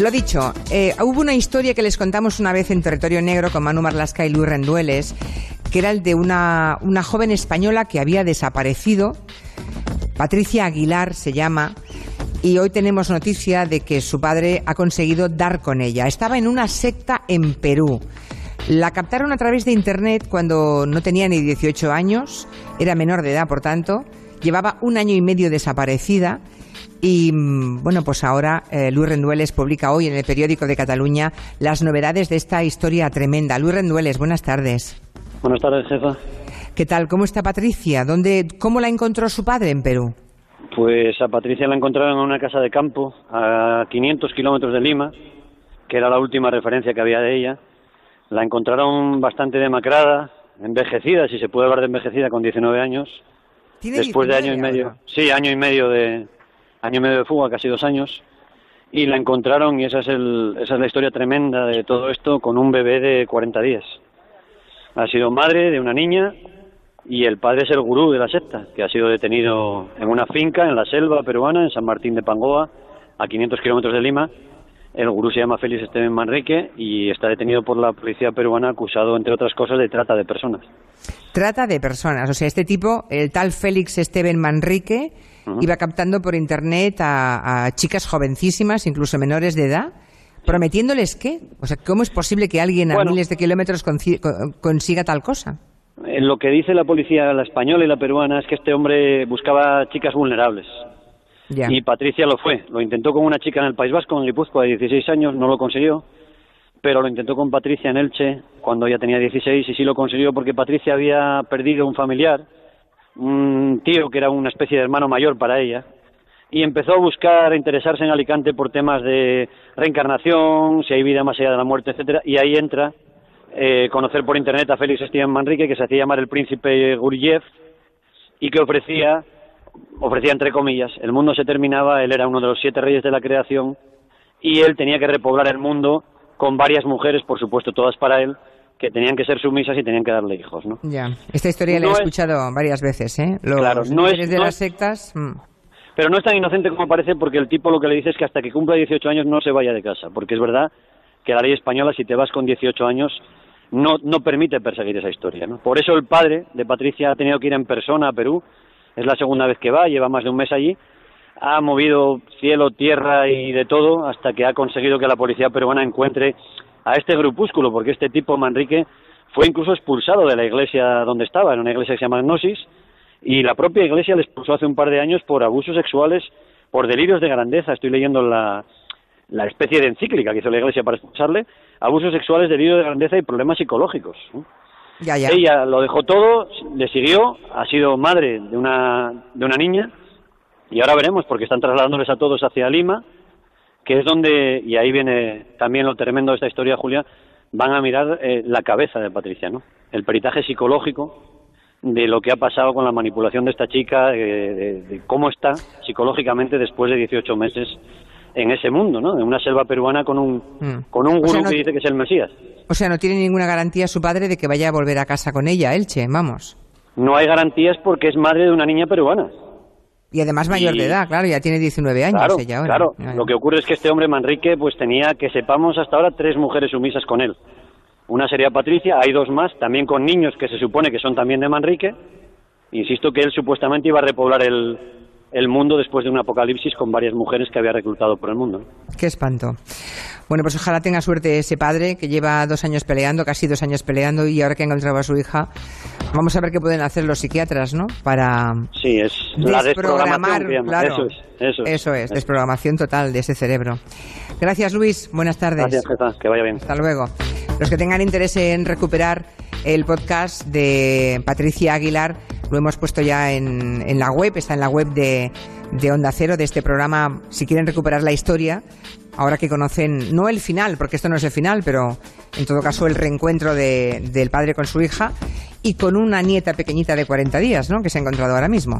Lo dicho, eh, hubo una historia que les contamos una vez en Territorio Negro con Manu Marlasca y Luis Rendueles, que era el de una, una joven española que había desaparecido. Patricia Aguilar se llama. Y hoy tenemos noticia de que su padre ha conseguido dar con ella. Estaba en una secta en Perú. La captaron a través de Internet cuando no tenía ni 18 años, era menor de edad, por tanto, llevaba un año y medio desaparecida y bueno, pues ahora eh, Luis Rendueles publica hoy en el periódico de Cataluña las novedades de esta historia tremenda. Luis Rendueles, buenas tardes. Buenas tardes, jefa. ¿Qué tal? ¿Cómo está Patricia? ¿Dónde, ¿Cómo la encontró su padre en Perú? Pues a Patricia la encontraron en una casa de campo a 500 kilómetros de Lima, que era la última referencia que había de ella. La encontraron bastante demacrada, envejecida, si se puede hablar de envejecida, con 19 años. Después de año y medio. Sí, año y medio de, año medio de fuga, casi dos años, y la encontraron y esa es, el, esa es la historia tremenda de todo esto con un bebé de 40 días. Ha sido madre de una niña y el padre es el gurú de la secta, que ha sido detenido en una finca en la selva peruana, en San Martín de Pangoa, a 500 kilómetros de Lima. El gurú se llama Félix Esteban Manrique y está detenido por la policía peruana acusado, entre otras cosas, de trata de personas. Trata de personas, o sea, este tipo, el tal Félix Esteban Manrique, iba captando por internet a, chicas jovencísimas, incluso menores de edad, prometiéndoles qué. O sea, ¿cómo es posible que alguien a miles de kilómetros consiga tal cosa? En lo que dice la policía, la española y la peruana, es que este hombre buscaba chicas vulnerables. Y Patricia lo fue. Lo intentó con una chica en el País Vasco, en Guipúzcoa, de 16 años, no lo consiguió. Pero lo intentó con Patricia en Elche, cuando ella tenía 16, y sí lo consiguió porque Patricia había perdido un familiar un tío que era una especie de hermano mayor para ella, y empezó a buscar, a interesarse en Alicante por temas de reencarnación, si hay vida más allá de la muerte, etcétera, y ahí entra eh, conocer por internet a Félix Esteban Manrique, que se hacía llamar el príncipe Guriev, y que ofrecía, ofrecía entre comillas, el mundo se terminaba, él era uno de los siete reyes de la creación, y él tenía que repoblar el mundo con varias mujeres, por supuesto, todas para él, que tenían que ser sumisas y tenían que darle hijos, ¿no? Ya, esta historia la he escuchado varias veces, ¿eh? claro, no es de las sectas. Mm. Pero no es tan inocente como parece porque el tipo lo que le dice es que hasta que cumpla 18 años no se vaya de casa, porque es verdad que la ley española si te vas con 18 años no no permite perseguir esa historia, ¿no? Por eso el padre de Patricia ha tenido que ir en persona a Perú, es la segunda vez que va, lleva más de un mes allí, ha movido cielo, tierra y de todo hasta que ha conseguido que la policía peruana encuentre a este grupúsculo, porque este tipo, Manrique, fue incluso expulsado de la iglesia donde estaba, en una iglesia que se llama Gnosis, y la propia iglesia le expulsó hace un par de años por abusos sexuales, por delirios de grandeza. Estoy leyendo la, la especie de encíclica que hizo la iglesia para expulsarle, abusos sexuales, delirios de grandeza y problemas psicológicos. Ya, ya. Ella lo dejó todo, le siguió, ha sido madre de una, de una niña, y ahora veremos, porque están trasladándoles a todos hacia Lima, que es donde, y ahí viene también lo tremendo de esta historia, Julia, van a mirar eh, la cabeza de Patricia, ¿no? El peritaje psicológico de lo que ha pasado con la manipulación de esta chica, de, cómo está psicológicamente después de 18 meses en ese mundo, ¿no? En una selva peruana con un, mm. con un gurú que dice que es el Mesías. O sea, no tiene ninguna garantía su padre de que vaya a volver a casa con ella, Elche, vamos. No hay garantías porque es madre de una niña peruana. Y además mayor de edad, claro, ya tiene 19 años claro, ella Claro, lo que ocurre es que este hombre Manrique pues tenía, que sepamos hasta ahora, tres mujeres sumisas con él. Una sería Patricia, hay dos más, también con niños que se supone que son también de Manrique. Insisto que él supuestamente iba a repoblar el, el mundo después de un apocalipsis con varias mujeres que había reclutado por el mundo. Qué espanto. Bueno, pues ojalá tenga suerte ese padre que lleva dos años peleando, casi dos años peleando, y ahora que ha encontrado a su hija, vamos a ver qué pueden hacer los psiquiatras, ¿no? Para sí, es la desprogramar, claro, eso es, eso es, desprogramación total de ese cerebro. Gracias, Luis. Buenas tardes. Gracias, jefa. Que vaya bien. Hasta luego. Los que tengan interés en recuperar el podcast de Patricia Aguilar, lo hemos puesto ya en, la web, está en la web de, de Onda Cero, de este programa, si quieren recuperar la historia, ahora que conocen, no el final, porque esto no es el final, pero en todo caso el reencuentro de, del padre con su hija y con una nieta pequeñita de 40 días, ¿no? que se ha encontrado ahora mismo.